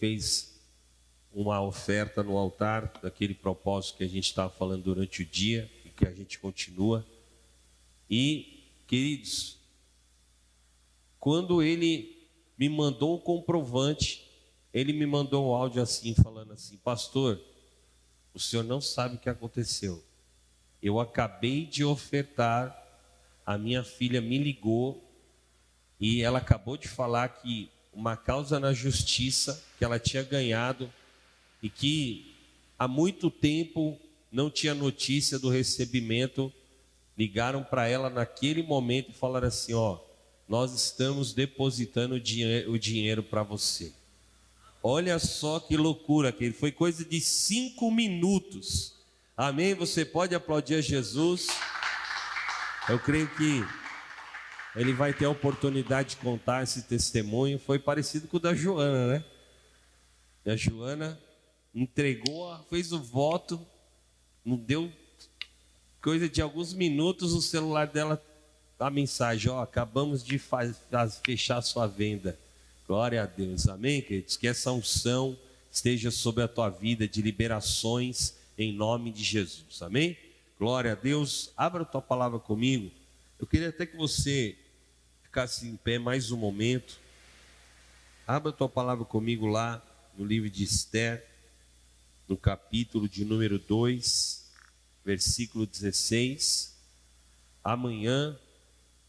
fez uma oferta no altar daquele propósito que a gente estava falando durante o dia e que a gente continua. E, queridos, quando ele me mandou um comprovante, ele me mandou um áudio assim, falando assim: Pastor, o senhor não sabe o que aconteceu. Eu acabei de ofertar, a minha filha me ligou e ela acabou de falar que uma causa na justiça que ela tinha ganhado e que há muito tempo não tinha notícia do recebimento, ligaram para ela naquele momento e falaram assim: Ó, nós estamos depositando o dinheiro, o dinheiro para você. Olha só que loucura, que foi coisa de cinco minutos. Amém? Você pode aplaudir a Jesus. Eu creio que ele vai ter a oportunidade de contar esse testemunho. Foi parecido com o da Joana, né? A Joana entregou, fez o voto, não deu coisa de alguns minutos, o celular dela, a mensagem: Ó, acabamos de fechar sua venda. Glória a Deus, amém, queridos? Que essa unção esteja sobre a tua vida de liberações em nome de Jesus, amém? Glória a Deus, abra a tua palavra comigo. Eu queria até que você ficasse em pé mais um momento. Abra a tua palavra comigo lá no livro de Esther, no capítulo de número 2, versículo 16. Amanhã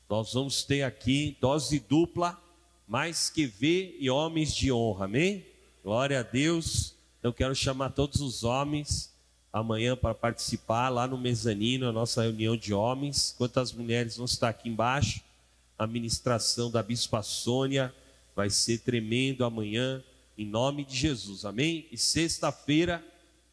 nós vamos ter aqui dose dupla, mais que ver e homens de honra, amém? Glória a Deus. Eu quero chamar todos os homens amanhã para participar lá no mezanino, a nossa reunião de homens. Enquanto as mulheres vão estar aqui embaixo, a ministração da Bispa Sônia vai ser tremendo amanhã, em nome de Jesus, amém? E sexta-feira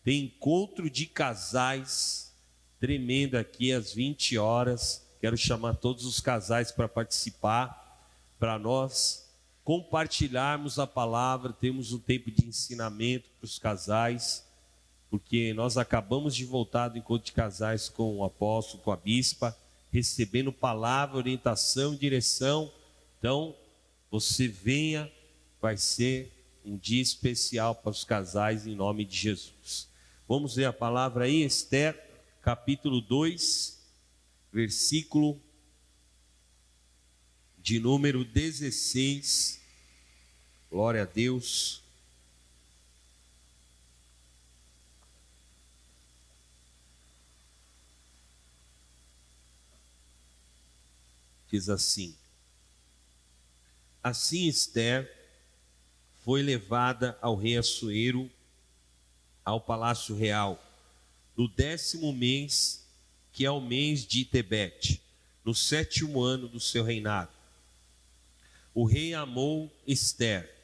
tem encontro de casais, tremendo aqui às 20 horas. Quero chamar todos os casais para participar, para nós compartilharmos a palavra, temos um tempo de ensinamento para os casais porque nós acabamos de voltar do encontro de casais com o apóstolo, com a bispa, recebendo palavra, orientação, direção. Então, você venha, vai ser um dia especial para os casais em nome de Jesus. Vamos ver a palavra aí, Esther, capítulo 2, versículo de número 16. Glória a Deus. Diz assim: Assim Esther foi levada ao rei Assuero ao palácio real no décimo mês, que é o mês de Tebete, no sétimo ano do seu reinado. O rei amou Esther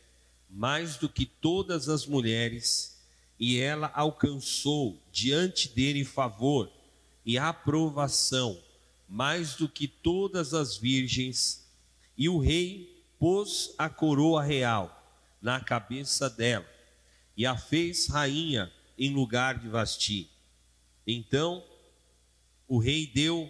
mais do que todas as mulheres, e ela alcançou diante dele favor e aprovação mais do que todas as virgens, e o rei pôs a coroa real na cabeça dela e a fez rainha em lugar de Vasti. Então o rei deu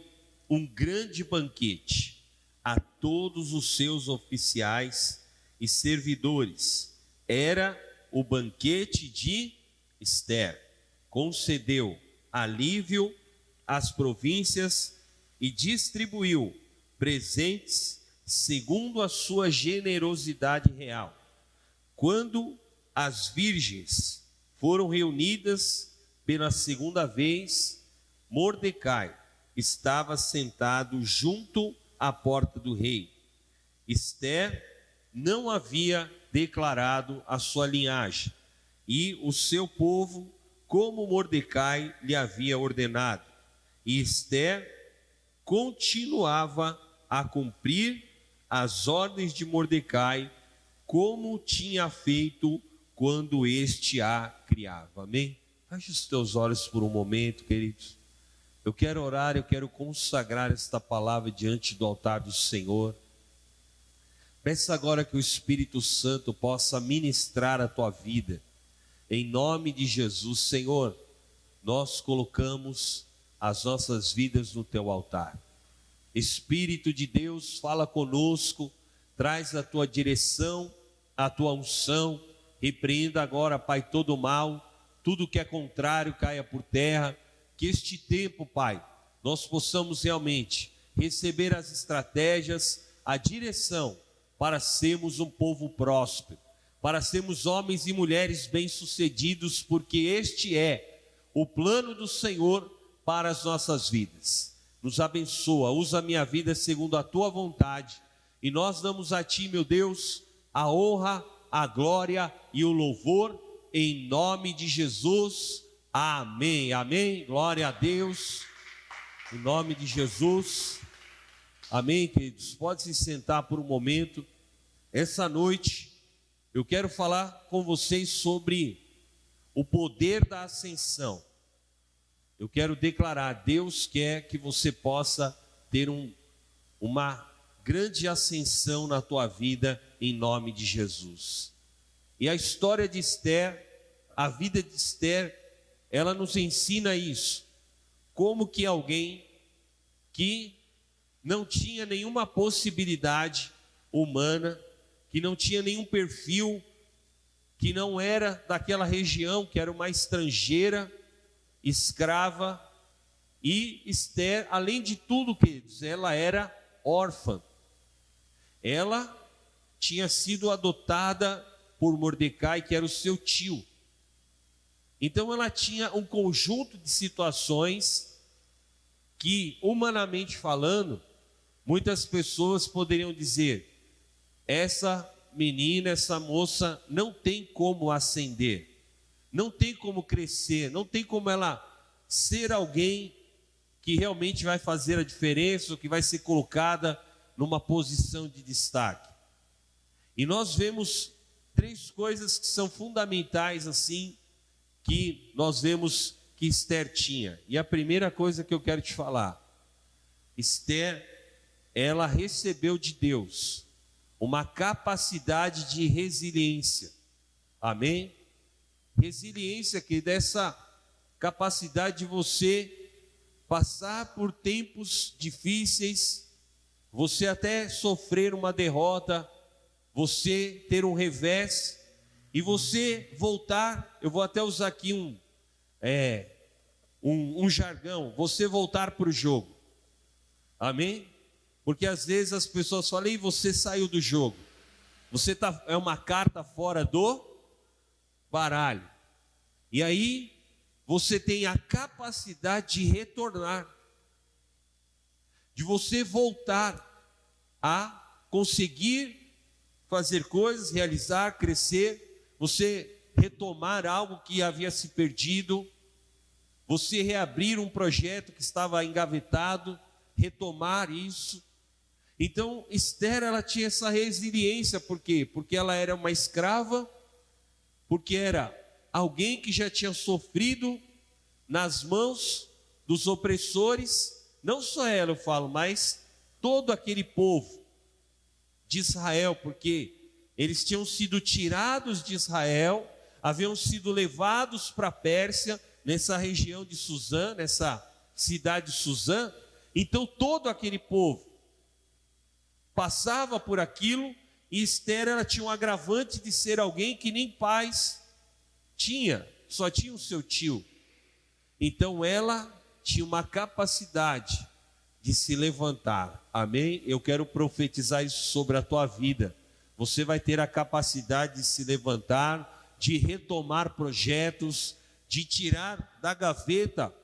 um grande banquete a todos os seus oficiais e servidores. Era o banquete de Esther. Concedeu alívio às províncias e distribuiu presentes segundo a sua generosidade real. Quando as virgens foram reunidas pela segunda vez, Mordecai estava sentado junto à porta do rei. Esther não havia declarado a sua linhagem e o seu povo, como Mordecai lhe havia ordenado. E Esther continuava a cumprir as ordens de Mordecai, como tinha feito quando este a criava. Amém? Feche os teus olhos por um momento, queridos. Eu quero orar, eu quero consagrar esta palavra diante do altar do Senhor. Peça agora que o Espírito Santo possa ministrar a tua vida. Em nome de Jesus, Senhor, nós colocamos as nossas vidas no teu altar. Espírito de Deus, fala conosco, traz a tua direção, a tua unção, Repreenda agora, Pai, todo o mal, tudo que é contrário caia por terra. Que este tempo, Pai, nós possamos realmente receber as estratégias, a direção para sermos um povo próspero, para sermos homens e mulheres bem-sucedidos, porque este é o plano do Senhor para as nossas vidas. Nos abençoa, usa a minha vida segundo a tua vontade, e nós damos a ti, meu Deus, a honra, a glória e o louvor, em nome de Jesus. Amém. Amém. Glória a Deus. Em nome de Jesus. Amém, queridos? Pode se sentar por um momento. Essa noite eu quero falar com vocês sobre o poder da ascensão. Eu quero declarar: Deus quer que você possa ter um, uma grande ascensão na tua vida, em nome de Jesus. E a história de Esther, a vida de Esther, ela nos ensina isso. Como que alguém que não tinha nenhuma possibilidade humana, que não tinha nenhum perfil, que não era daquela região, que era uma estrangeira, escrava, e Esther, além de tudo, queridos, ela era órfã. Ela tinha sido adotada por Mordecai, que era o seu tio. Então ela tinha um conjunto de situações que, humanamente falando, Muitas pessoas poderiam dizer: essa menina, essa moça não tem como ascender, não tem como crescer, não tem como ela ser alguém que realmente vai fazer a diferença, ou que vai ser colocada numa posição de destaque. E nós vemos três coisas que são fundamentais assim que nós vemos que Esther tinha. E a primeira coisa que eu quero te falar, Esther ela recebeu de Deus uma capacidade de resiliência. Amém? Resiliência que dessa capacidade de você passar por tempos difíceis, você até sofrer uma derrota, você ter um revés e você voltar. Eu vou até usar aqui um, é, um, um jargão: você voltar para o jogo. Amém? Porque às vezes as pessoas falam, e você saiu do jogo. Você tá, é uma carta fora do baralho. E aí você tem a capacidade de retornar, de você voltar a conseguir fazer coisas, realizar, crescer, você retomar algo que havia se perdido, você reabrir um projeto que estava engavetado, retomar isso. Então, Esther, ela tinha essa resiliência, por quê? Porque ela era uma escrava, porque era alguém que já tinha sofrido nas mãos dos opressores, não só ela eu falo, mas todo aquele povo de Israel, porque eles tinham sido tirados de Israel, haviam sido levados para a Pérsia, nessa região de Suzã, nessa cidade de Suzã. Então todo aquele povo passava por aquilo, e Esther ela tinha um agravante de ser alguém que nem pais tinha, só tinha o seu tio. Então ela tinha uma capacidade de se levantar. Amém? Eu quero profetizar isso sobre a tua vida. Você vai ter a capacidade de se levantar, de retomar projetos, de tirar da gaveta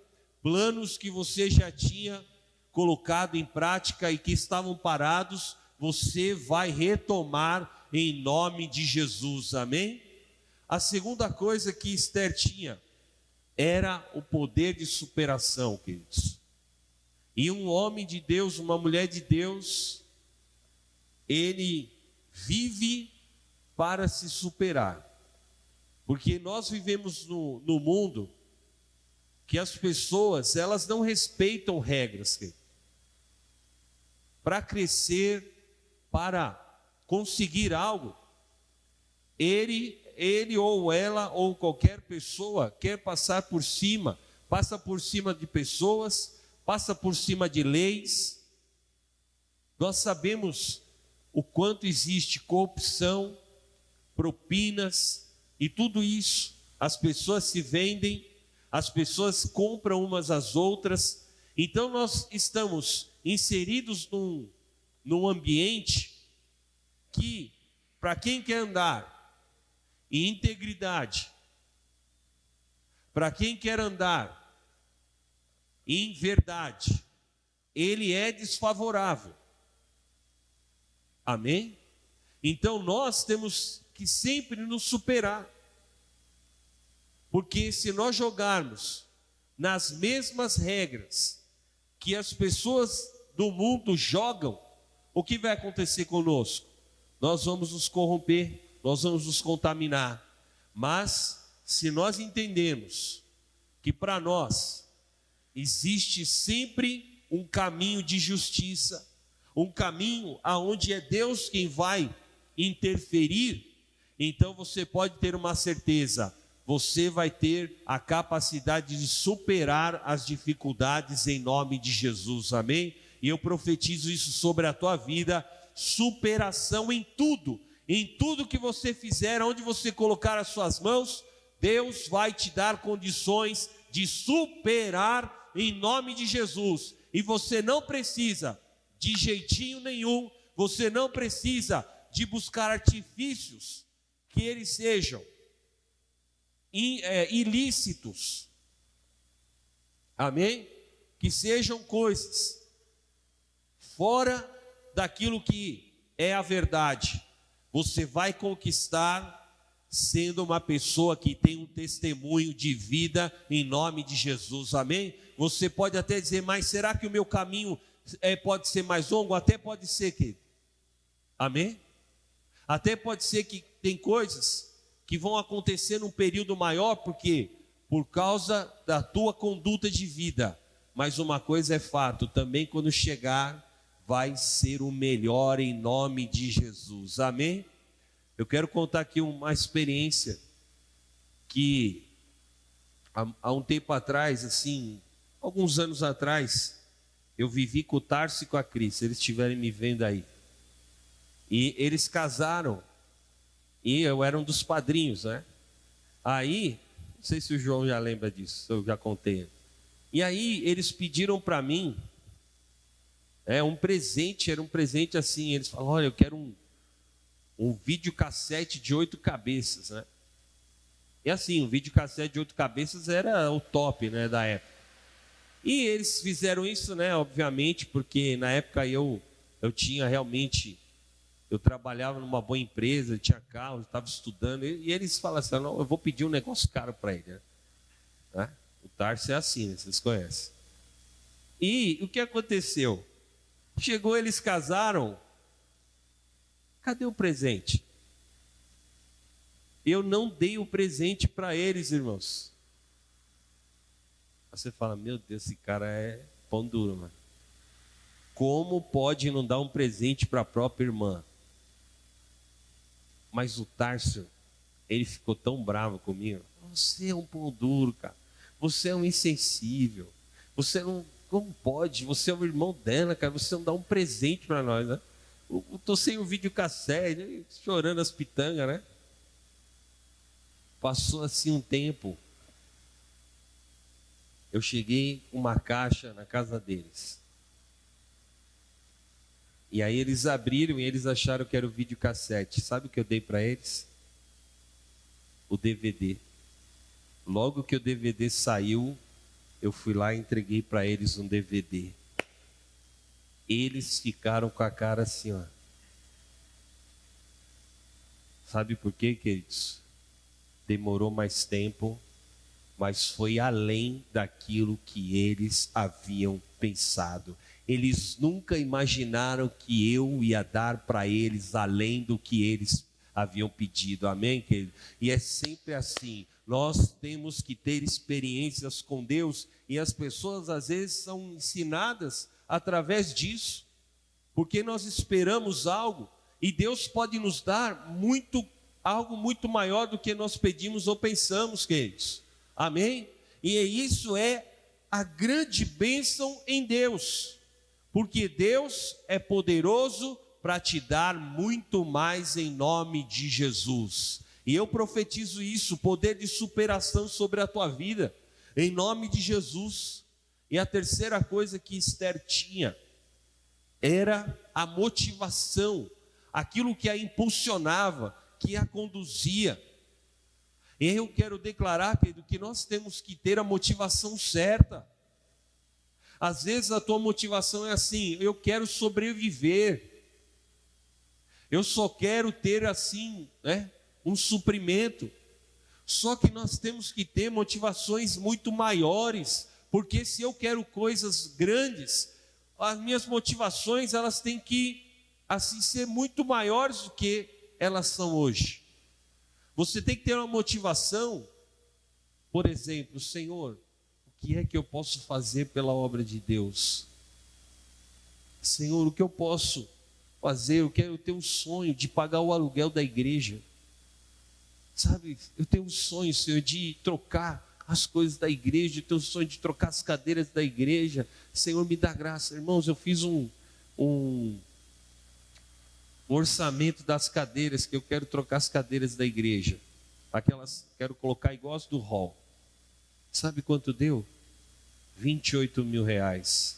planos que você já tinha colocado em prática e que estavam parados você vai retomar em nome de Jesus, amém? A segunda coisa que Esther tinha era o poder de superação, queridos. E um homem de Deus, uma mulher de Deus, ele vive para se superar. Porque nós vivemos no, no mundo que as pessoas, elas não respeitam regras. Para crescer, para conseguir algo, ele, ele ou ela ou qualquer pessoa quer passar por cima, passa por cima de pessoas, passa por cima de leis. Nós sabemos o quanto existe corrupção, propinas, E tudo isso, as pessoas se vendem, as pessoas compram umas às outras. Então nós estamos inseridos num, num ambiente que, para quem quer andar em integridade, para quem quer andar em verdade, ele é desfavorável. Amém? Então nós temos que sempre nos superar. Porque se nós jogarmos nas mesmas regras que as pessoas do mundo jogam, o que vai acontecer conosco? Nós vamos nos corromper, nós vamos nos contaminar. Mas se nós entendemos que para nós existe sempre um caminho de justiça, um caminho aonde é Deus quem vai interferir, então você pode ter uma certeza, você vai ter a capacidade de superar as dificuldades em nome de Jesus. Amém? E eu profetizo isso sobre a tua vida, superação em tudo, em tudo que você fizer, onde você colocar as suas mãos, Deus vai te dar condições de superar em nome de Jesus. E você não precisa de jeitinho nenhum, você não precisa de buscar artifícios que eles sejam é, ilícitos. Amém? Que sejam coisas fora daquilo que é a verdade. Você vai conquistar sendo uma pessoa que tem um testemunho de vida em nome de Jesus. Amém? Você pode até dizer, mas será que o meu caminho é, pode ser mais longo, até pode ser que. Amém? Até pode ser que tem coisas que vão acontecer num período maior, porque por causa da tua conduta de vida. Mas uma coisa é fato, também quando chegar, vai ser o melhor em nome de Jesus. Amém? Eu quero contar aqui uma experiência que há, há um tempo atrás, assim, alguns anos atrás, eu vivi com o Tarso e com a Cris, eles estiverem me vendo aí. E eles casaram, e eu era um dos padrinhos, né? Aí, não sei se o João já lembra disso, eu já contei. E aí eles pediram para mim é um presente, era um presente assim, eles falaram, olha, eu quero um, um videocassete de oito cabeças, né? E assim, um videocassete de oito cabeças era o top, né, da época. E eles fizeram isso, né, obviamente, porque na época eu, eu tinha realmente, eu trabalhava numa boa empresa, tinha carro, estava estudando, e, eles falaram assim, não, eu vou pedir um negócio caro para ele. Né? né? O Tarso é assim, né? vocês conhecem. E o que aconteceu? Chegou, eles casaram, cadê o presente? Eu não dei o presente para eles, irmãos. Você fala, meu Deus, esse cara é pão duro, mano. Como pode não dar um presente para a própria irmã? Mas o Tarso, ele ficou tão bravo comigo. Você é um pão duro, cara. Você é um insensível. Você não. Como pode? Você é o irmão dela, cara. Você não dá um presente para nós, né? Eu tô sem o vídeo cassete, chorando as pitangas, né? Passou assim um tempo eu cheguei com uma caixa na casa deles. E aí eles abriram e eles acharam que era o videocassete. Sabe o que eu dei para eles? O DVD. Logo que o DVD saiu, eu fui lá e entreguei para eles um DVD. Eles ficaram com a cara assim, ó. Sabe por quê, queridos? Demorou mais tempo mas foi além daquilo que eles haviam pensado. Eles nunca imaginaram que eu ia dar para eles além do que eles haviam pedido. Amém, querido? E é sempre assim. Nós temos que ter experiências com Deus e as pessoas às vezes são ensinadas através disso, porque nós esperamos algo e Deus pode nos dar muito algo muito maior do que nós pedimos ou pensamos, queridos. Amém? E isso é a grande bênção em Deus, porque Deus é poderoso para te dar muito mais em nome de Jesus. E eu profetizo isso, poder de superação sobre a tua vida, em nome de Jesus. E a terceira coisa que Esther tinha era a motivação, aquilo que a impulsionava, que a conduzia. E eu quero declarar, Pedro, que nós temos que ter a motivação certa. Às vezes a tua motivação é assim: eu quero sobreviver. Eu só quero ter assim, né, um suprimento. Só que nós temos que ter motivações muito maiores, porque se eu quero coisas grandes, as minhas motivações elas têm que assim ser muito maiores do que elas são hoje. Você tem que ter uma motivação, por exemplo, Senhor, o que é que eu posso fazer pela obra de Deus? Senhor, o que eu posso fazer? Eu quero ter um sonho de pagar o aluguel da igreja. Sabe, eu tenho um sonho, Senhor, de trocar as coisas da igreja, eu tenho um sonho de trocar as cadeiras da igreja. Senhor, me dá graça. Irmãos, eu fiz um, um, orçamento das cadeiras, que eu quero trocar as cadeiras da igreja. Aquelas, quero colocar igual as do hall. Sabe quanto deu? 28 mil reais.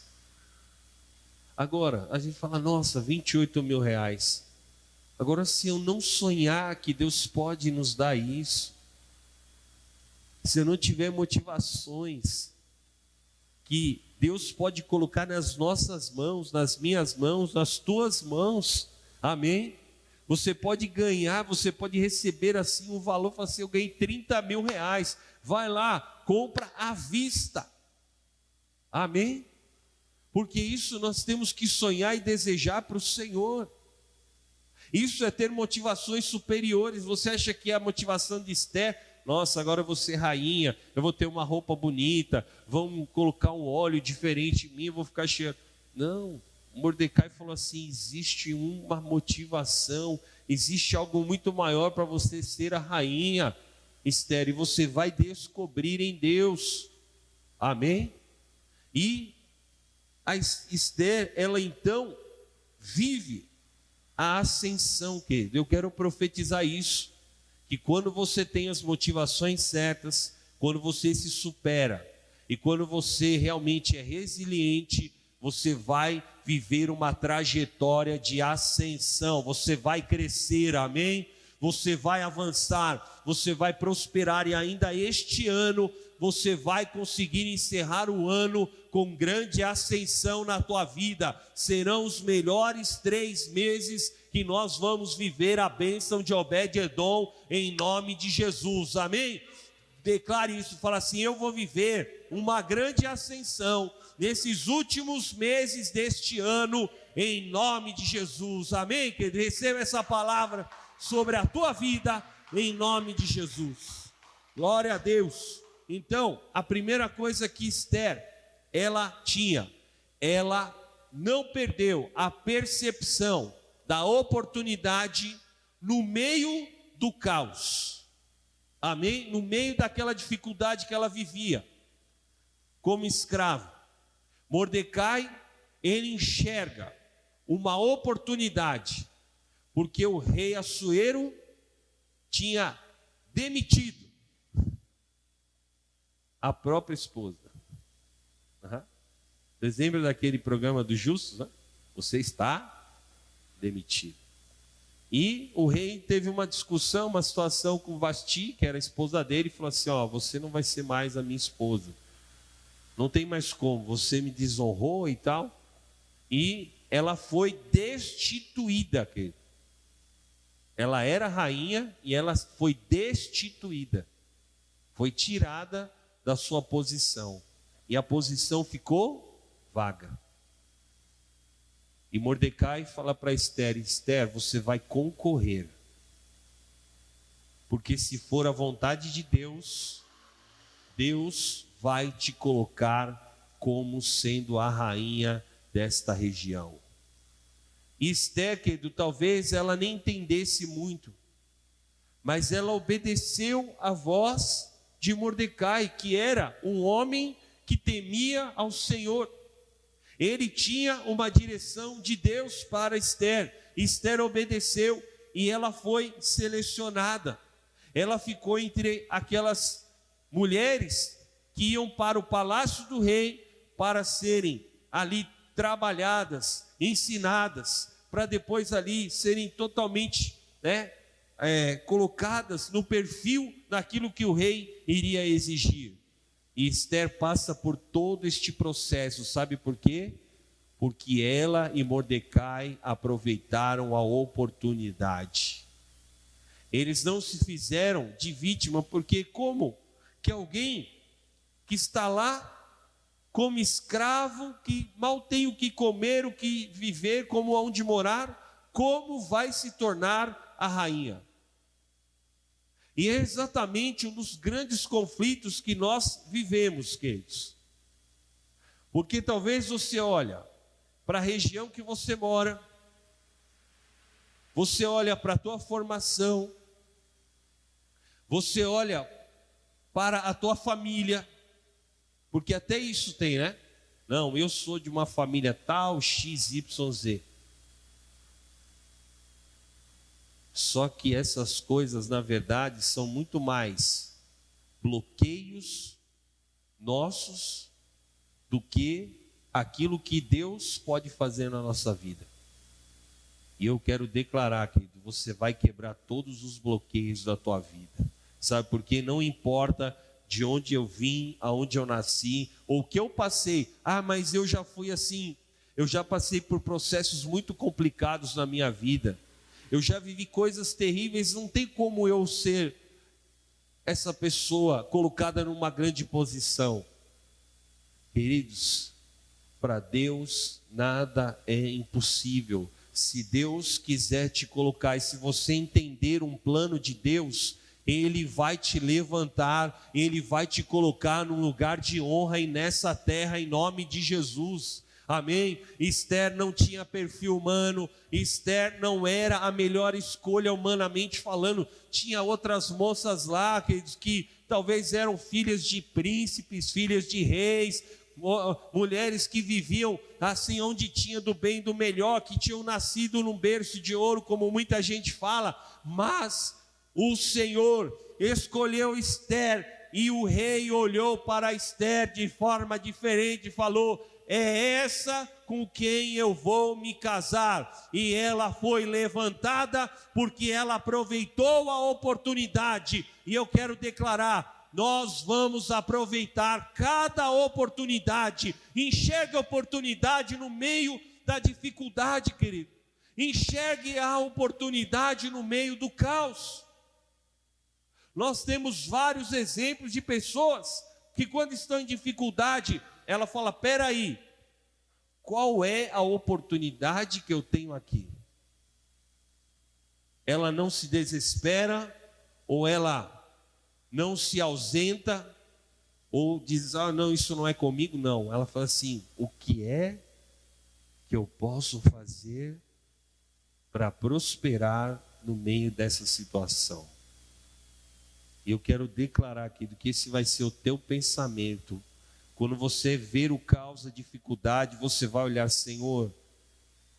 Agora, a gente fala, nossa, 28 mil reais. Agora, se eu não sonhar que Deus pode nos dar isso, se eu não tiver motivações que Deus pode colocar nas nossas mãos, nas minhas mãos, nas tuas mãos, amém? Você pode ganhar, você pode receber assim um valor, falar assim, eu ganhei 30 mil reais, vai lá, compra à vista, amém? Porque isso nós temos que sonhar e desejar para o Senhor. Isso é ter motivações superiores. Você acha que a motivação de Esther, nossa, agora eu vou ser rainha, eu vou ter uma roupa bonita, vão colocar um óleo diferente em mim, eu vou ficar cheio. Não, Mordecai falou assim: existe uma motivação, existe algo muito maior para você ser a rainha, Esther, e você vai descobrir em Deus. Amém? E a Esther, ela então vive a ascensão que eu quero profetizar isso, que quando você tem as motivações certas, quando você se supera e quando você realmente é resiliente, você vai viver uma trajetória de ascensão, você vai crescer, amém? Você vai avançar, você vai prosperar e ainda este ano você vai conseguir encerrar o ano com grande ascensão na tua vida. Serão os melhores três meses que nós vamos viver a bênção de Obed-Edom em nome de Jesus. Amém? Declare isso, fala assim: eu vou viver uma grande ascensão nesses últimos meses deste ano, em nome de Jesus. Amém? Que receba essa palavra sobre a tua vida, em nome de Jesus. Glória a Deus. Então, a primeira coisa que Esther ela tinha, ela não perdeu a percepção da oportunidade no meio do caos. Amém? No meio daquela dificuldade que ela vivia como escravo. Mordecai, ele enxerga uma oportunidade, porque o rei Assuero tinha demitido a própria esposa. Uhum. Vocês lembram daquele programa dos justos? Né? Você está demitido. E o rei teve uma discussão, uma situação com Vasti, que era a esposa dele, e falou assim: Ó, você não vai ser mais a minha esposa. Não tem mais como, você me desonrou e tal. E ela foi destituída. Ela era rainha e ela foi destituída. Foi tirada da sua posição. E a posição ficou vaga. E Mordecai fala para Esther: Esther, você vai concorrer. Porque se for a vontade de Deus, Deus vai te colocar como sendo a rainha desta região. E Esther, querido, talvez ela nem entendesse muito, mas ela obedeceu a voz de Mordecai, que era um homem que temia ao Senhor. Ele tinha uma direção de Deus para Esther. Esther obedeceu e ela foi selecionada. Ela ficou entre aquelas mulheres que iam para o palácio do rei para serem ali trabalhadas, ensinadas, para depois ali serem totalmente né, é, colocadas no perfil daquilo que o rei iria exigir. E Esther passa por todo este processo, sabe por quê? Porque ela e Mordecai aproveitaram a oportunidade. Eles não se fizeram de vítima, porque como que alguém que está lá como escravo, que mal tem o que comer, o que viver, como onde morar, como vai se tornar a rainha? E é exatamente um dos grandes conflitos que nós vivemos, queridos. Porque talvez você olha para a região que você mora, você olha para a tua formação, você olha para a tua família, porque até isso tem, né? Não, eu sou de uma família tal, XYZ. Só que essas coisas, na verdade, são muito mais bloqueios nossos do que aquilo que Deus pode fazer na nossa vida. E eu quero declarar, querido, você vai quebrar todos os bloqueios da tua vida. Sabe por quê? Não importa de onde eu vim, aonde eu nasci, ou o que eu passei. Ah, mas eu já fui assim. Eu já passei por processos muito complicados na minha vida eu já vivi coisas terríveis, não tem como eu ser essa pessoa colocada numa grande posição. Queridos, para Deus nada é impossível. Se Deus quiser te colocar, e se você entender um plano de Deus, Ele vai te levantar, Ele vai te colocar num lugar de honra e nessa terra, em nome de Jesus. Amém? Esther não tinha perfil humano, Esther não era a melhor escolha humanamente falando. Tinha outras moças lá que, que talvez eram filhas de príncipes, filhas de reis, mulheres que viviam assim onde tinha do bem e do melhor, que tinham nascido num berço de ouro, como muita gente fala, mas o Senhor escolheu Esther e o rei olhou para Esther de forma diferente e falou: é essa com quem eu vou me casar. E ela foi levantada porque ela aproveitou a oportunidade. E eu quero declarar: nós vamos aproveitar cada oportunidade. Enxergue a oportunidade no meio da dificuldade, querido. Enxergue a oportunidade no meio do caos. Nós temos vários exemplos de pessoas que, quando estão em dificuldade, ela fala: peraí, qual é a oportunidade que eu tenho aqui? Ela não se desespera, ou ela não se ausenta, ou diz: ah, não, isso não é comigo. Não, ela fala assim: o que é que eu posso fazer para prosperar no meio dessa situação? E eu quero declarar aqui que esse vai ser o teu pensamento quando você ver o caos, a dificuldade, você vai olhar, Senhor,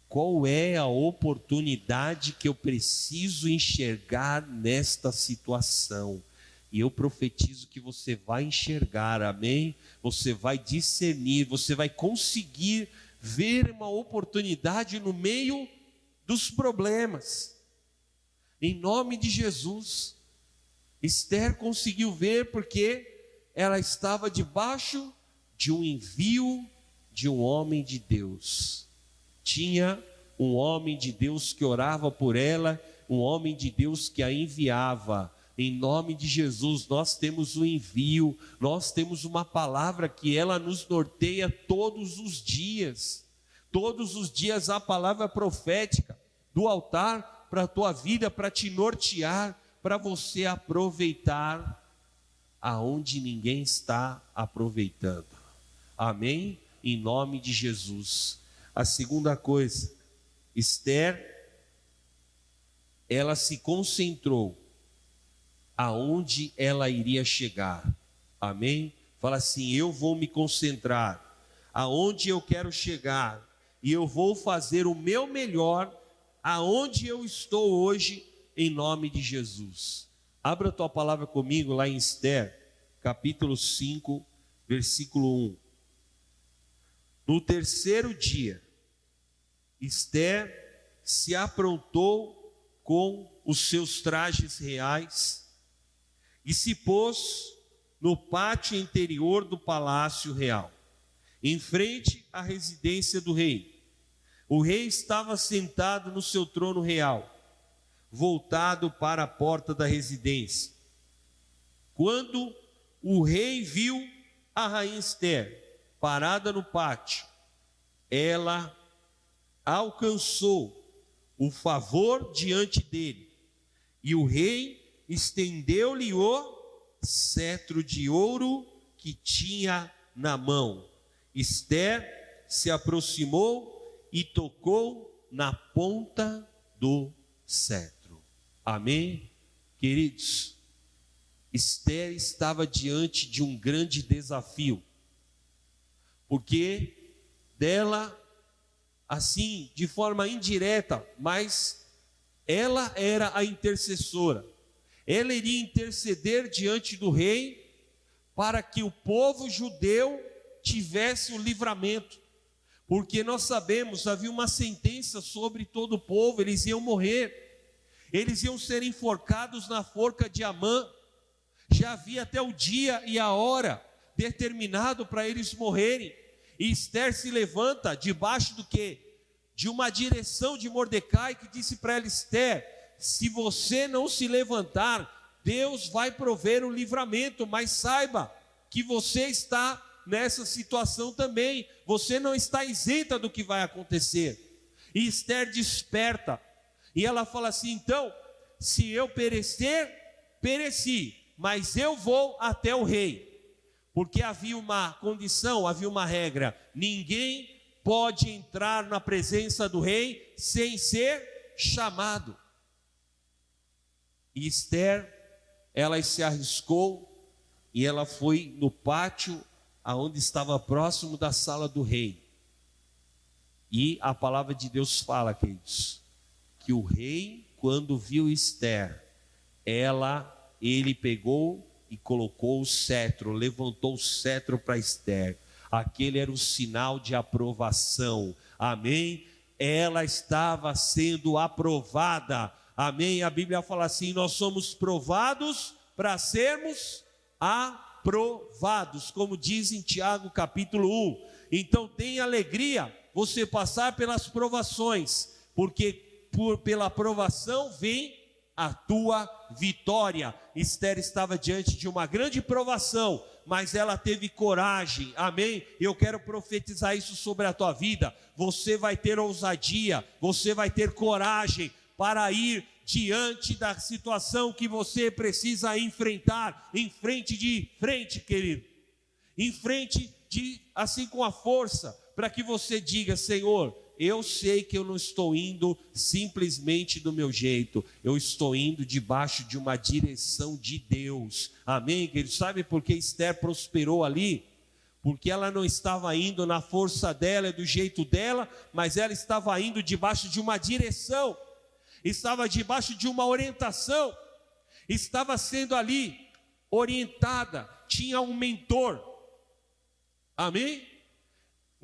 qual é a oportunidade que eu preciso enxergar nesta situação? E eu profetizo que você vai enxergar, amém? Você vai discernir, você vai conseguir ver uma oportunidade no meio dos problemas. Em nome de Jesus. Esther conseguiu ver porque ela estava debaixo de um envio de um homem de Deus. Tinha um homem de Deus que orava por ela, um homem de Deus que a enviava. Em nome de Jesus, nós temos o um envio, nós temos uma palavra que ela nos norteia todos os dias. Todos os dias a palavra profética do altar para a tua vida, para te nortear, para você aproveitar aonde ninguém está aproveitando. Amém? Em nome de Jesus. A segunda coisa, Esther, ela se concentrou aonde ela iria chegar. Amém? Fala assim: eu vou me concentrar aonde eu quero chegar e eu vou fazer o meu melhor aonde eu estou hoje em nome de Jesus. Abra tua palavra comigo lá em Esther, capítulo 5, versículo 1. No terceiro dia, Esther se aprontou com os seus trajes reais e se pôs no pátio interior do palácio real, em frente à residência do rei. O rei estava sentado no seu trono real, voltado para a porta da residência. Quando o rei viu a rainha Esther parada no pátio, ela alcançou o favor diante dele, e o rei estendeu-lhe o cetro de ouro que tinha na mão. Esther se aproximou e tocou na ponta do cetro. Amém? Queridos, Esther estava diante de um grande desafio, porque dela, assim, de forma indireta, mas ela era a intercessora, ela iria interceder diante do rei para que o povo judeu tivesse o livramento, porque nós sabemos, havia uma sentença sobre todo o povo, eles iam morrer, eles iam ser enforcados na forca de Amã, já havia até o dia e a hora determinado para eles morrerem, e Esther se levanta debaixo do que? De uma direção de Mordecai que disse para ela: Esther, se você não se levantar, Deus vai prover o livramento, mas saiba que você está nessa situação também, você não está isenta do que vai acontecer. E Esther desperta, e ela fala assim: então, se eu perecer, pereci, mas eu vou até o rei, porque havia uma condição, havia uma regra: ninguém pode entrar na presença do rei sem ser chamado. E Esther, ela se arriscou e ela foi no pátio aonde estava próximo da sala do rei. E a palavra de Deus fala, queridos, que o rei, quando viu Esther, ela, ele pegou e colocou o cetro, levantou o cetro para Esther. Aquele era o sinal de aprovação. Amém? Ela estava sendo aprovada Amém? A Bíblia fala assim: nós somos provados para sermos aprovados, como diz em Tiago capítulo 1. Então tenha alegria você passar pelas provações, porque por, pela aprovação vem a tua vitória. Esther estava diante de uma grande provação, mas ela teve coragem, amém? Eu quero profetizar isso sobre a tua vida. Você vai ter ousadia, você vai ter coragem, para ir diante da situação que você precisa enfrentar, em frente de frente, querido. Em frente de assim com a força, para que você diga, Senhor, eu sei que eu não estou indo simplesmente do meu jeito, eu estou indo debaixo de uma direção de Deus. Amém, querido? Sabe por que Esther prosperou ali? Porque ela não estava indo na força dela, do jeito dela, mas ela estava indo debaixo de uma direção estava debaixo de uma orientação, estava sendo ali orientada, tinha um mentor. Amém?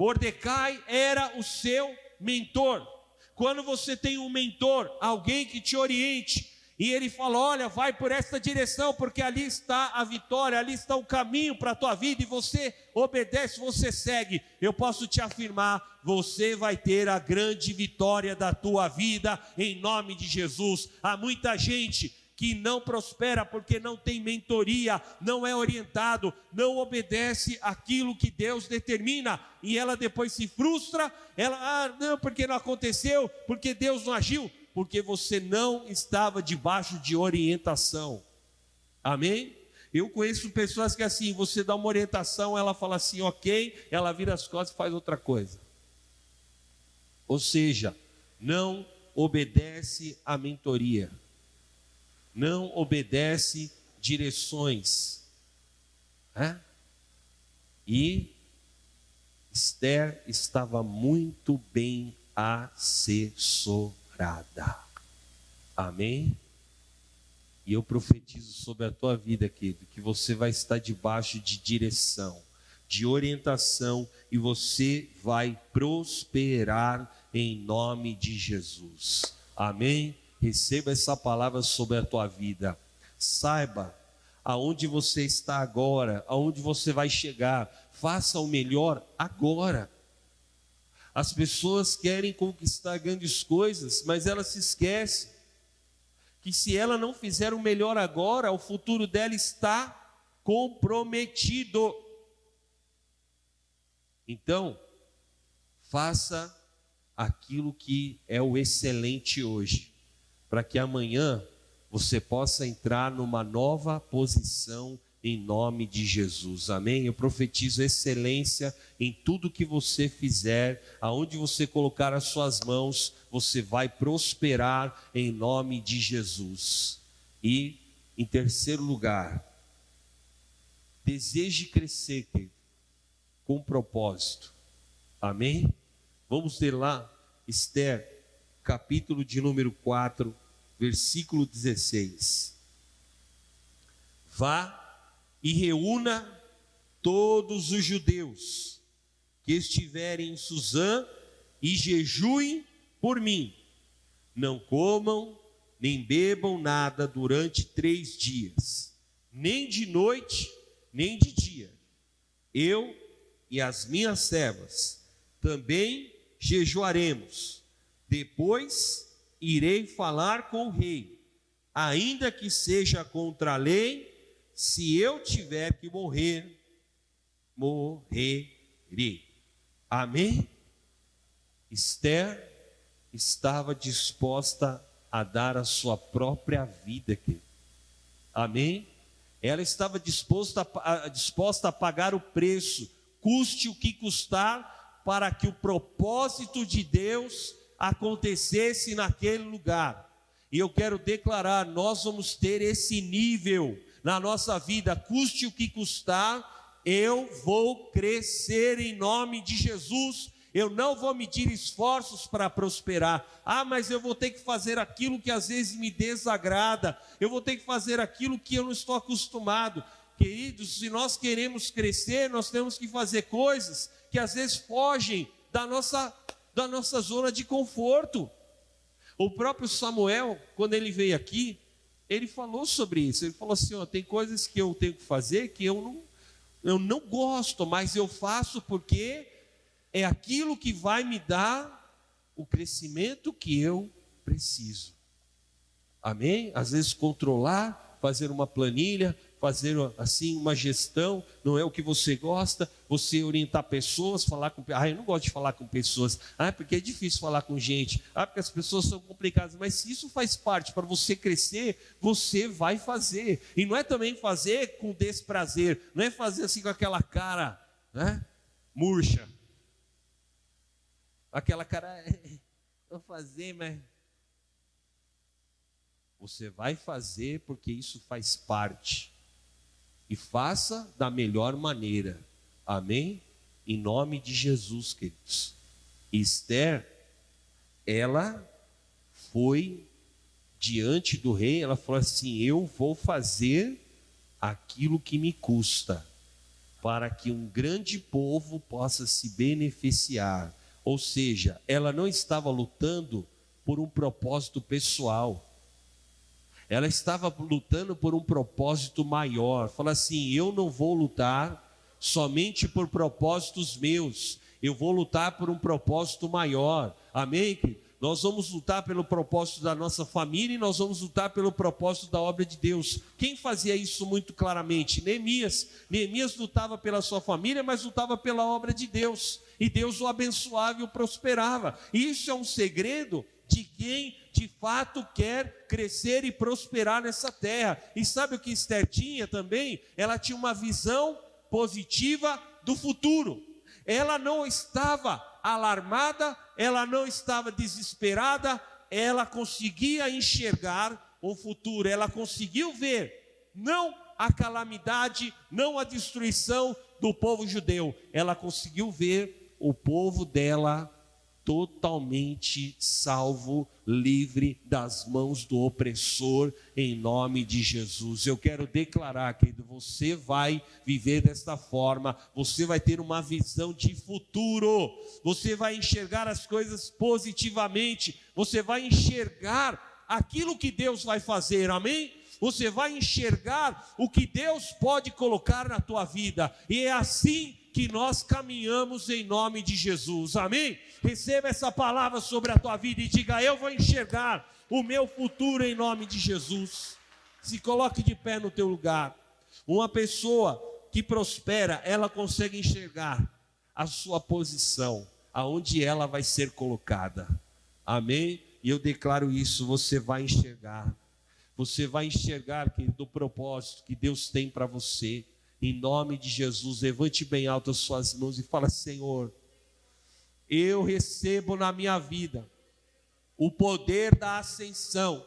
Mordecai era o seu mentor. Quando você tem um mentor, alguém que te oriente, e ele fala: Olha, vai por esta direção, porque ali está a vitória, ali está o caminho para a tua vida, e você obedece, você segue. Eu posso te afirmar: você vai ter a grande vitória da tua vida, em nome de Jesus. Há muita gente que não prospera porque não tem mentoria, não é orientado, não obedece aquilo que Deus determina, e ela depois se frustra, ela, ah, não, porque não aconteceu, porque Deus não agiu porque você não estava debaixo de orientação. Amém? Eu conheço pessoas que assim, você dá uma orientação, ela fala assim, ok, ela vira as costas e faz outra coisa. Ou seja, não obedece à mentoria, não obedece direções. É? E Esther estava muito bem assessorada. Amém? E eu profetizo sobre a tua vida, querido, que você vai estar debaixo de direção, de orientação e você vai prosperar em nome de Jesus. Amém? Receba essa palavra sobre a tua vida. Saiba aonde você está agora, aonde você vai chegar. Faça o melhor agora. As pessoas querem conquistar grandes coisas, mas elas se esquecem que se ela não fizer o melhor agora, o futuro dela está comprometido. Então, faça aquilo que é o excelente hoje, para que amanhã você possa entrar numa nova posição em nome de Jesus. Amém? Eu profetizo excelência em tudo que você fizer, aonde você colocar as suas mãos, você vai prosperar em nome de Jesus. E em terceiro lugar, deseje crescer com propósito. Amém? Vamos ler lá, Esther, capítulo de número 4, versículo 16. Vá e reúna todos os judeus que estiverem em Suzã e jejuem por mim. Não comam nem bebam nada durante três dias, nem de noite, nem de dia. Eu e as minhas servas também jejuaremos. Depois irei falar com o rei, ainda que seja contra a lei, se eu tiver que morrer, morrerei. Amém? Esther estava disposta a dar a sua própria vida, querido. Amém? Ela estava disposta a, disposta a pagar o preço, custe o que custar, para que o propósito de Deus acontecesse naquele lugar. E eu quero declarar: nós vamos ter esse nível na nossa vida, custe o que custar, eu vou crescer em nome de Jesus. Eu não vou medir esforços para prosperar. Ah, mas eu vou ter que fazer aquilo que às vezes me desagrada. Eu vou ter que fazer aquilo que eu não estou acostumado. Queridos, se nós queremos crescer, nós temos que fazer coisas que às vezes fogem da nossa, da nossa zona de conforto. O próprio Samuel, quando ele veio aqui, ele falou sobre isso. Ele falou assim: ó, tem coisas que eu tenho que fazer que eu não, eu não gosto, mas eu faço porque é aquilo que vai me dar o crescimento que eu preciso. Amém? Às vezes controlar, fazer uma planilha, fazer assim uma gestão, não é o que você gosta, você orientar pessoas, falar com, ah, eu não gosto de falar com pessoas, ah, porque é difícil falar com gente, ah, porque as pessoas são complicadas, mas se isso faz parte para você crescer, você vai fazer. E não é também fazer com desprazer, não é fazer assim com aquela cara, né? Murcha. Aquela cara, vou fazer, mas você vai fazer porque isso faz parte e faça da melhor maneira. Amém? Em nome de Jesus, queridos. Esther, ela foi diante do rei, ela falou assim: Eu vou fazer aquilo que me custa, para que um grande povo possa se beneficiar. Ou seja, ela não estava lutando por um propósito pessoal ela estava lutando por um propósito maior. Fala assim: eu não vou lutar somente por propósitos meus, eu vou lutar por um propósito maior. Amém? Nós vamos lutar pelo propósito da nossa família e nós vamos lutar pelo propósito da obra de Deus. Quem fazia isso muito claramente? Neemias. Neemias lutava pela sua família, mas lutava pela obra de Deus. E Deus o abençoava e o prosperava. Isso é um segredo de quem de fato quer crescer e prosperar nessa terra. E sabe o que Esther tinha também? Ela tinha uma visão positiva do futuro. Ela não estava alarmada, ela não estava desesperada, ela conseguia enxergar o futuro, ela conseguiu ver não a calamidade, não a destruição do povo judeu, ela conseguiu ver o povo dela totalmente salvo, livre das mãos do opressor, em nome de Jesus. Eu quero declarar, querido, você vai viver desta forma, você vai ter uma visão de futuro, você vai enxergar as coisas positivamente, você vai enxergar aquilo que Deus vai fazer, amém? Você vai enxergar o que Deus pode colocar na tua vida, e é assim que nós caminhamos em nome de Jesus. Amém? Receba essa palavra sobre a tua vida e diga: Eu vou enxergar o meu futuro em nome de Jesus. Se coloque de pé no teu lugar. Uma pessoa que prospera, ela consegue enxergar a sua posição, aonde ela vai ser colocada. Amém? E eu declaro isso, você vai enxergar. Você vai enxergar do propósito que Deus tem para você. Em nome de Jesus, levante bem alto as suas mãos e fala: Senhor, eu recebo na minha vida o poder da ascensão.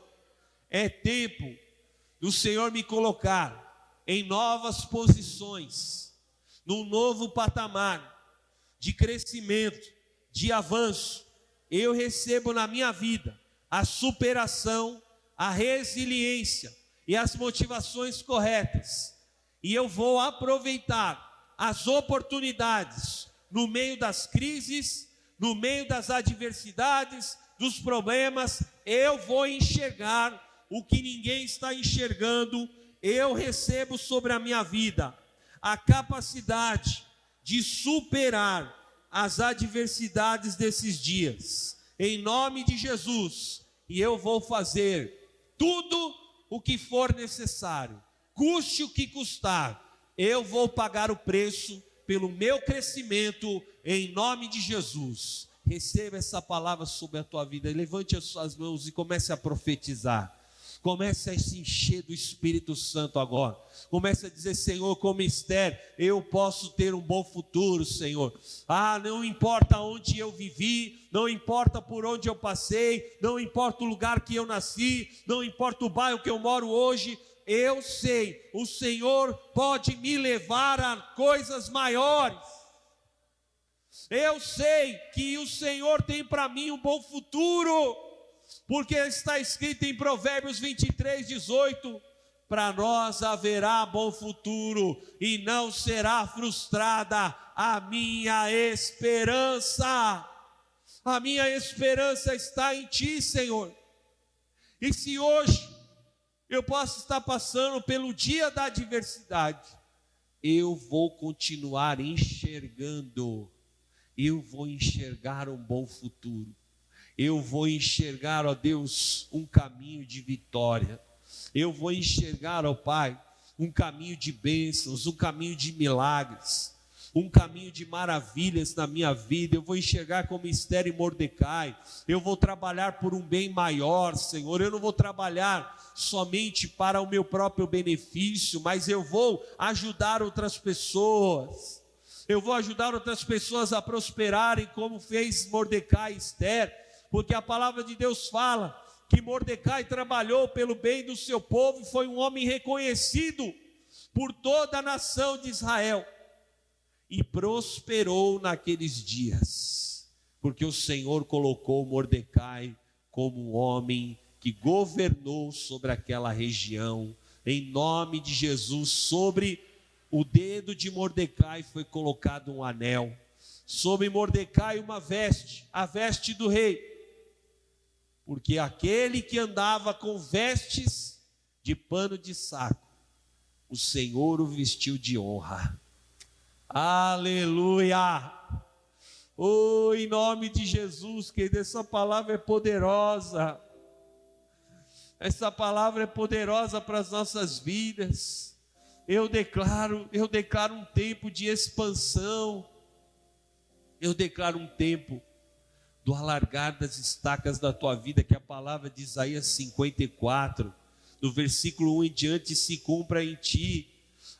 É tempo do Senhor me colocar em novas posições, num novo patamar de crescimento, de avanço. Eu recebo na minha vida a superação, a resiliência e as motivações corretas e eu vou aproveitar as oportunidades no meio das crises, no meio das adversidades, dos problemas, eu vou enxergar o que ninguém está enxergando, eu recebo sobre a minha vida a capacidade de superar as adversidades desses dias, em nome de Jesus, e eu vou fazer tudo o que for necessário custe o que custar, eu vou pagar o preço pelo meu crescimento em nome de Jesus. Receba essa palavra sobre a tua vida. Levante as suas mãos e comece a profetizar. Comece a se encher do Espírito Santo agora. Comece a dizer, Senhor, como Esther, eu posso ter um bom futuro, Senhor. Ah, não importa onde eu vivi, não importa por onde eu passei, não importa o lugar que eu nasci, não importa o bairro que eu moro hoje, eu sei, o Senhor pode me levar a coisas maiores. Eu sei que o Senhor tem para mim um bom futuro, porque está escrito em Provérbios 23, 18: para nós haverá bom futuro e não será frustrada a minha esperança. A minha esperança está em Ti, Senhor. E se hoje eu posso estar passando pelo dia da adversidade, eu vou continuar enxergando, eu vou enxergar um bom futuro, eu vou enxergar, ó Deus, um caminho de vitória, eu vou enxergar, ó Pai, um caminho de bênçãos, um caminho de milagres um caminho de maravilhas na minha vida, eu vou enxergar como Esther e Mordecai, eu vou trabalhar por um bem maior, Senhor, eu não vou trabalhar somente para o meu próprio benefício, mas eu vou ajudar outras pessoas, eu vou ajudar outras pessoas a prosperarem, como fez Mordecai e Esther, porque a palavra de Deus fala que Mordecai trabalhou pelo bem do seu povo foi um homem reconhecido por toda a nação de Israel e prosperou naqueles dias, porque o Senhor colocou Mordecai como um homem que governou sobre aquela região, em nome de Jesus, sobre o dedo de Mordecai foi colocado um anel, sobre Mordecai uma veste, a veste do rei, porque aquele que andava com vestes de pano de saco, o Senhor o vestiu de honra. Aleluia! Oh, em nome de Jesus, que essa palavra é poderosa. Essa palavra é poderosa para as nossas vidas. Eu declaro, eu declaro um tempo de expansão. Eu declaro um tempo do alargar das estacas da tua vida, que a palavra de Isaías 54, do versículo 1 em diante, se cumpra em ti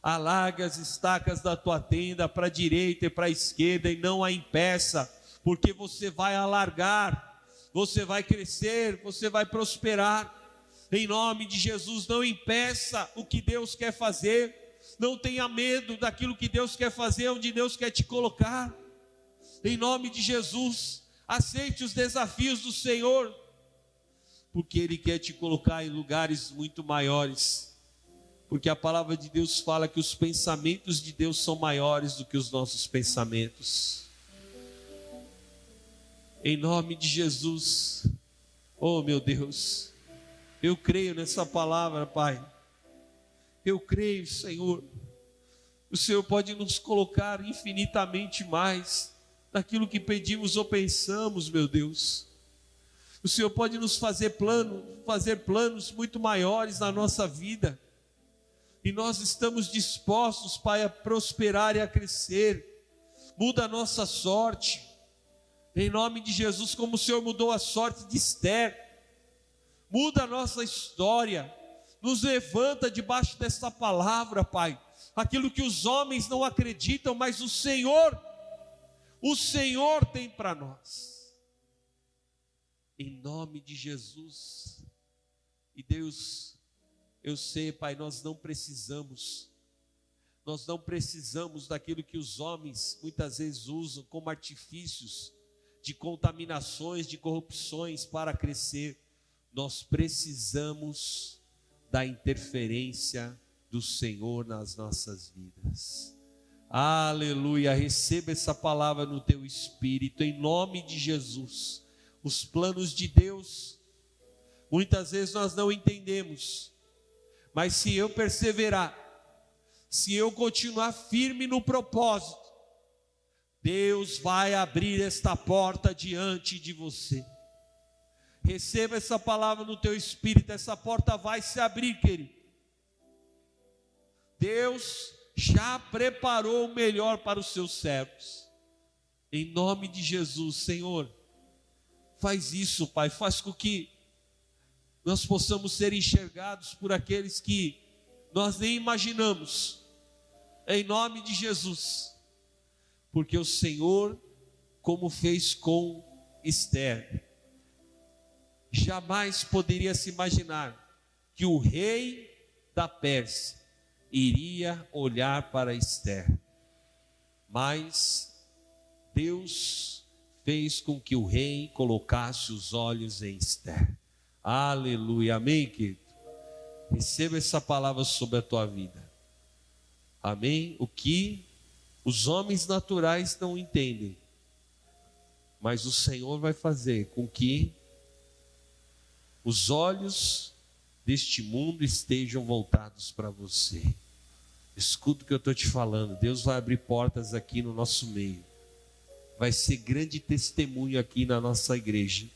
alarga as estacas da tua tenda para a direita e para a esquerda e não a impeça, porque você vai alargar, você vai crescer, você vai prosperar. Em nome de Jesus, não impeça o que Deus quer fazer, não tenha medo daquilo que Deus quer fazer, onde Deus quer te colocar. Em nome de Jesus, Aceite os desafios do Senhor, porque Ele quer te colocar em lugares muito maiores. Porque a palavra de Deus fala que os pensamentos de Deus são maiores do que os nossos pensamentos. Em nome de Jesus, oh meu Deus, eu creio nessa palavra, Pai. Eu creio, Senhor. O Senhor pode nos colocar infinitamente mais daquilo que pedimos ou pensamos, meu Deus. O Senhor pode nos fazer plano, fazer planos muito maiores na nossa vida. E nós estamos dispostos, Pai, a prosperar e a crescer. Muda a nossa sorte. Em nome de Jesus, como o Senhor mudou a sorte de Esther. Muda a nossa história. Nos levanta debaixo dessa palavra, Pai. Aquilo que os homens não acreditam, mas o Senhor o Senhor tem para nós. Em nome de Jesus. E Deus, eu sei, Pai, nós não precisamos, nós não precisamos daquilo que os homens muitas vezes usam como artifícios de contaminações, de corrupções para crescer. Nós precisamos da interferência do Senhor nas nossas vidas. Aleluia. Receba essa palavra no teu espírito, em nome de Jesus. Os planos de Deus, muitas vezes nós não entendemos, mas se eu perseverar, se eu continuar firme no propósito, Deus vai abrir esta porta diante de você. Receba essa palavra no teu espírito, essa porta vai se abrir, querido. Deus já preparou o melhor para os seus servos. Em nome de Jesus, Senhor, faz isso, Pai, faz com que nós possamos ser enxergados por aqueles que nós nem imaginamos. Em nome de Jesus. Porque o Senhor, como fez com Esther, jamais poderia se imaginar que o rei da Pérsia iria olhar para Esther. Mas Deus fez com que o rei colocasse os olhos em Esther. Aleluia. Amém, querido? Receba essa palavra sobre a tua vida. Amém? O que os homens naturais não entendem, mas o Senhor vai fazer com que os olhos deste mundo estejam voltados para você. Escuta o que eu estou te falando. Deus vai abrir portas aqui no nosso meio. Vai ser grande testemunho aqui na nossa igreja.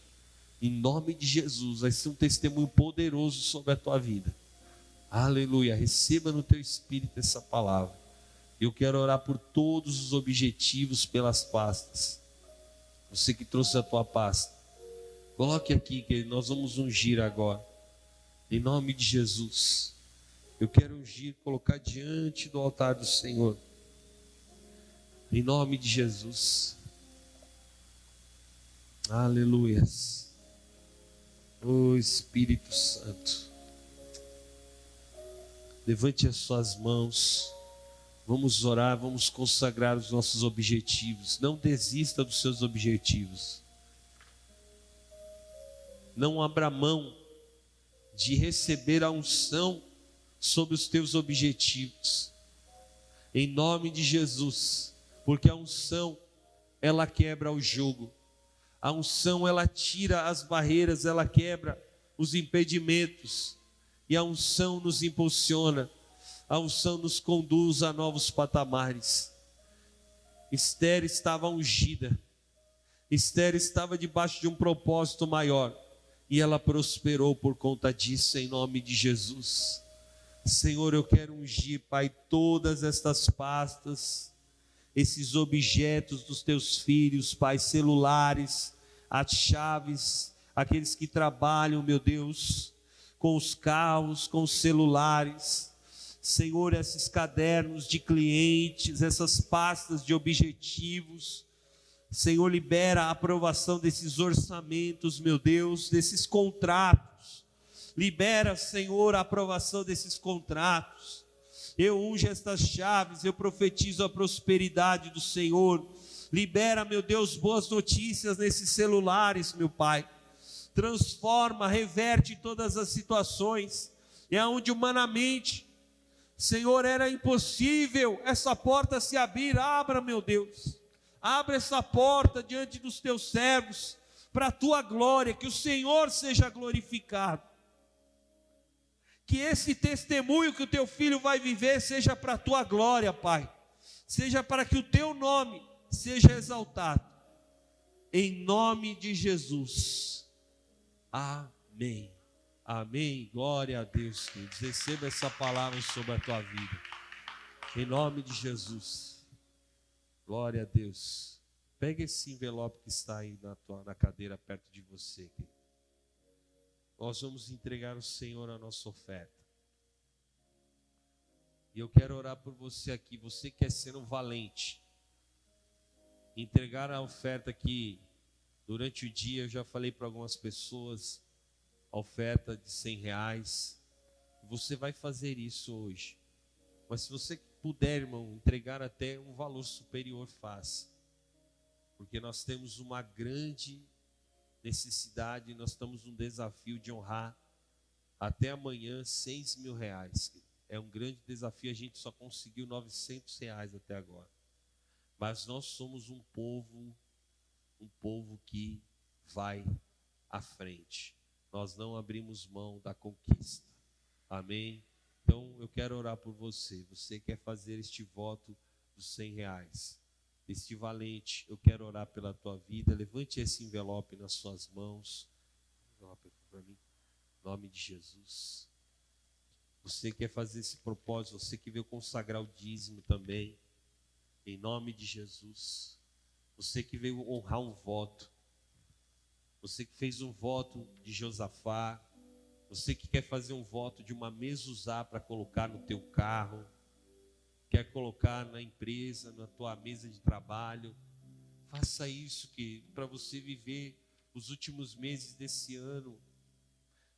Em nome de Jesus, vai ser um testemunho poderoso sobre a tua vida. Aleluia. Receba no teu espírito essa palavra. Eu quero orar por todos os objetivos pelas pastas. Você que trouxe a tua pasta. Coloque aqui que nós vamos ungir agora. Em nome de Jesus. Eu quero ungir, colocar diante do altar do Senhor. Em nome de Jesus. Aleluias. O oh, Espírito Santo. Levante as suas mãos. Vamos orar, vamos consagrar os nossos objetivos. Não desista dos seus objetivos. Não abra mão de receber a unção sobre os teus objetivos. Em nome de Jesus, porque a unção ela quebra o jogo. A unção ela tira as barreiras, ela quebra os impedimentos. E a unção nos impulsiona. A unção nos conduz a novos patamares. Esther estava ungida. Esther estava debaixo de um propósito maior. E ela prosperou por conta disso, em nome de Jesus. Senhor, eu quero ungir, Pai, todas estas pastas, esses objetos dos teus filhos, Pai, celulares, as chaves, aqueles que trabalham, meu Deus, com os carros, com os celulares. Senhor, esses cadernos de clientes, essas pastas de objetivos. Senhor, libera a aprovação desses orçamentos, meu Deus, desses contratos Libera, Senhor, a aprovação desses contratos. Eu unjo estas chaves, eu profetizo a prosperidade do Senhor. Libera, meu Deus, boas notícias nesses celulares, meu Pai. Transforma, reverte todas as situações. É onde humanamente, Senhor, era impossível essa porta se abrir. Abra, meu Deus. Abra essa porta diante dos teus servos, para a tua glória, que o Senhor seja glorificado. Que esse testemunho que o teu filho vai viver seja para a tua glória, Pai. Seja para que o teu nome seja exaltado. Em nome de Jesus. Amém. Amém. Glória a Deus, queridos. Receba essa palavra sobre a tua vida. Em nome de Jesus. Glória a Deus. Pega esse envelope que está aí na, tua, na cadeira perto de você. Querido. Nós vamos entregar ao Senhor a nossa oferta. E eu quero orar por você aqui. Você quer ser um valente. Entregar a oferta aqui durante o dia. Eu já falei para algumas pessoas a oferta de 100 reais. Você vai fazer isso hoje. Mas se você puder, irmão, entregar até um valor superior, faça. Porque nós temos uma grande necessidade, nós estamos um desafio de honrar até amanhã 6 mil reais. É um grande desafio, a gente só conseguiu 900 reais até agora. Mas nós somos um povo, um povo que vai à frente nós não abrimos mão da conquista. Amém? Então eu quero orar por você. Você quer fazer este voto dos 100 reais? Este valente, eu quero orar pela tua vida. Levante esse envelope nas suas mãos. Envelope para mim. Em nome de Jesus. Você quer fazer esse propósito, você que veio consagrar o dízimo também. Em nome de Jesus. Você que veio honrar um voto. Você que fez um voto de Josafá, você que quer fazer um voto de uma mesa para colocar no teu carro, quer colocar na empresa, na tua mesa de trabalho, faça isso que para você viver os últimos meses desse ano,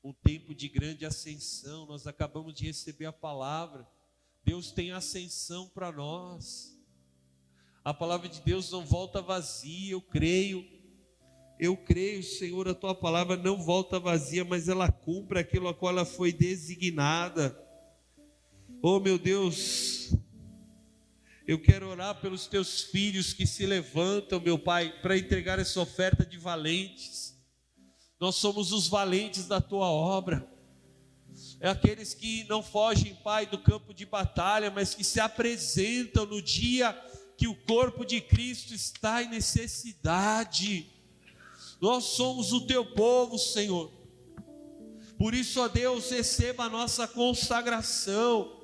um tempo de grande ascensão. Nós acabamos de receber a palavra. Deus tem ascensão para nós. A palavra de Deus não volta vazia, eu creio eu creio, Senhor, a tua palavra não volta vazia, mas ela cumpre aquilo a qual ela foi designada. Oh, meu Deus, eu quero orar pelos teus filhos que se levantam, meu Pai, para entregar essa oferta de valentes. Nós somos os valentes da tua obra. É aqueles que não fogem, Pai, do campo de batalha, mas que se apresentam no dia que o corpo de Cristo está em necessidade. Nós somos o teu povo, Senhor. Por isso, ó Deus, receba a nossa consagração,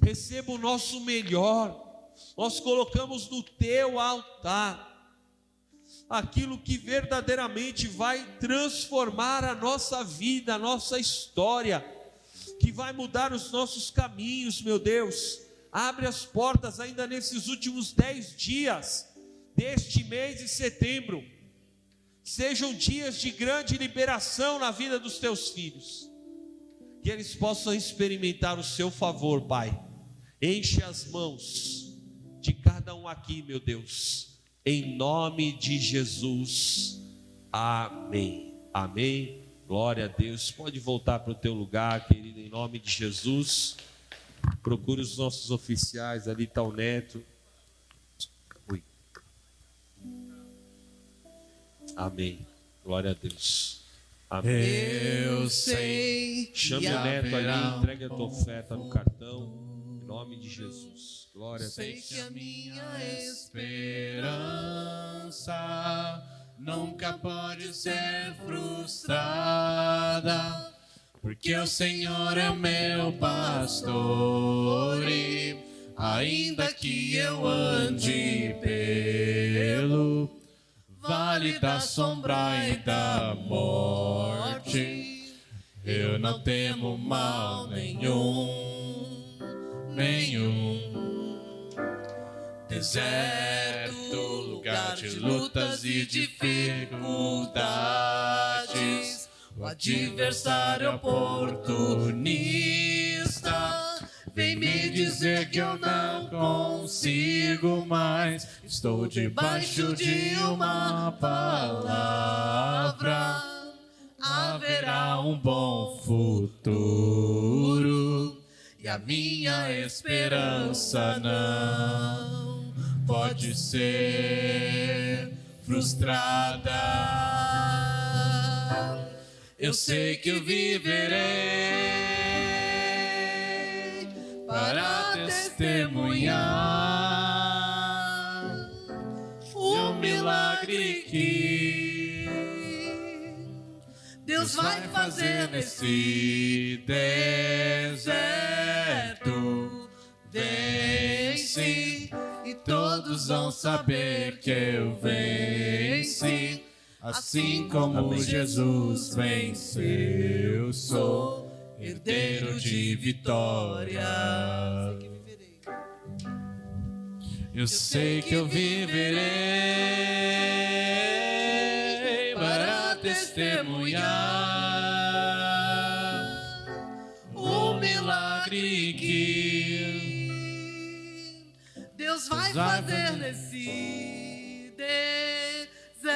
receba o nosso melhor. Nós colocamos no teu altar aquilo que verdadeiramente vai transformar a nossa vida, a nossa história, que vai mudar os nossos caminhos, meu Deus. Abre as portas ainda nesses últimos dez dias deste mês de setembro sejam dias de grande liberação na vida dos teus filhos, que eles possam experimentar o seu favor, Pai. Enche as mãos de cada um aqui, meu Deus, em nome de Jesus. Amém. Amém. Glória a Deus. Pode voltar para o teu lugar, querido, em nome de Jesus. Procure os nossos oficiais, ali está o Neto. Amém. Glória a Deus. Amém. Eu sei. Chame o neto ali, entregue a tua oferta no cartão. Em nome de Jesus. Glória. Sei que a minha esperança nunca pode ser frustrada. Porque o Senhor é meu pastor e ainda que eu ande pelo vale da sombra e da morte. Eu não temo mal nenhum, nenhum. Deserto, lugar de lutas e dificuldades. O adversário oportunista Vem me dizer que eu não consigo mais. Estou debaixo de uma palavra. Haverá um bom futuro. E a minha esperança não pode ser frustrada. Eu sei que eu viverei para testemunhar o milagre que Deus vai fazer nesse deserto. Vence e todos vão saber que eu venci. Assim como Amém. Jesus venceu, sou herdeiro de vitória. Eu sei que eu viverei para testemunhar o milagre Deus vai fazer nesse deserto.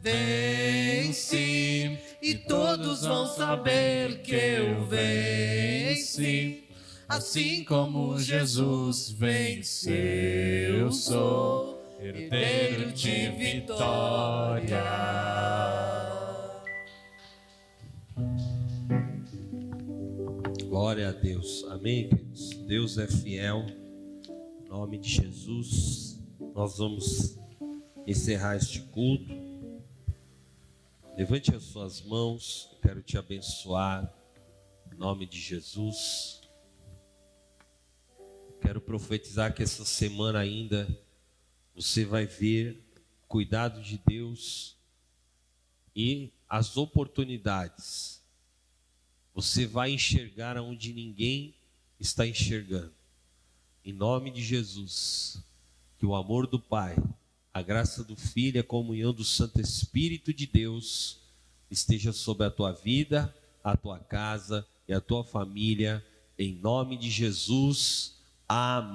Vence e todos vão saber que eu venci. Assim como Jesus venceu, eu sou herdeiro de vitória. Glória a Deus. Amém, queridos? Deus é fiel. Em nome de Jesus, nós vamos encerrar este culto. Levante as suas mãos, quero te abençoar. Em nome de Jesus. Quero profetizar que essa semana ainda você vai ver cuidado de Deus e as oportunidades. Você vai enxergar onde ninguém está enxergando. Em nome de Jesus, que o amor do Pai, a graça do Filho a comunhão do Santo Espírito de Deus esteja sobre a tua vida, a tua casa e a tua família, em nome de Jesus. Amém.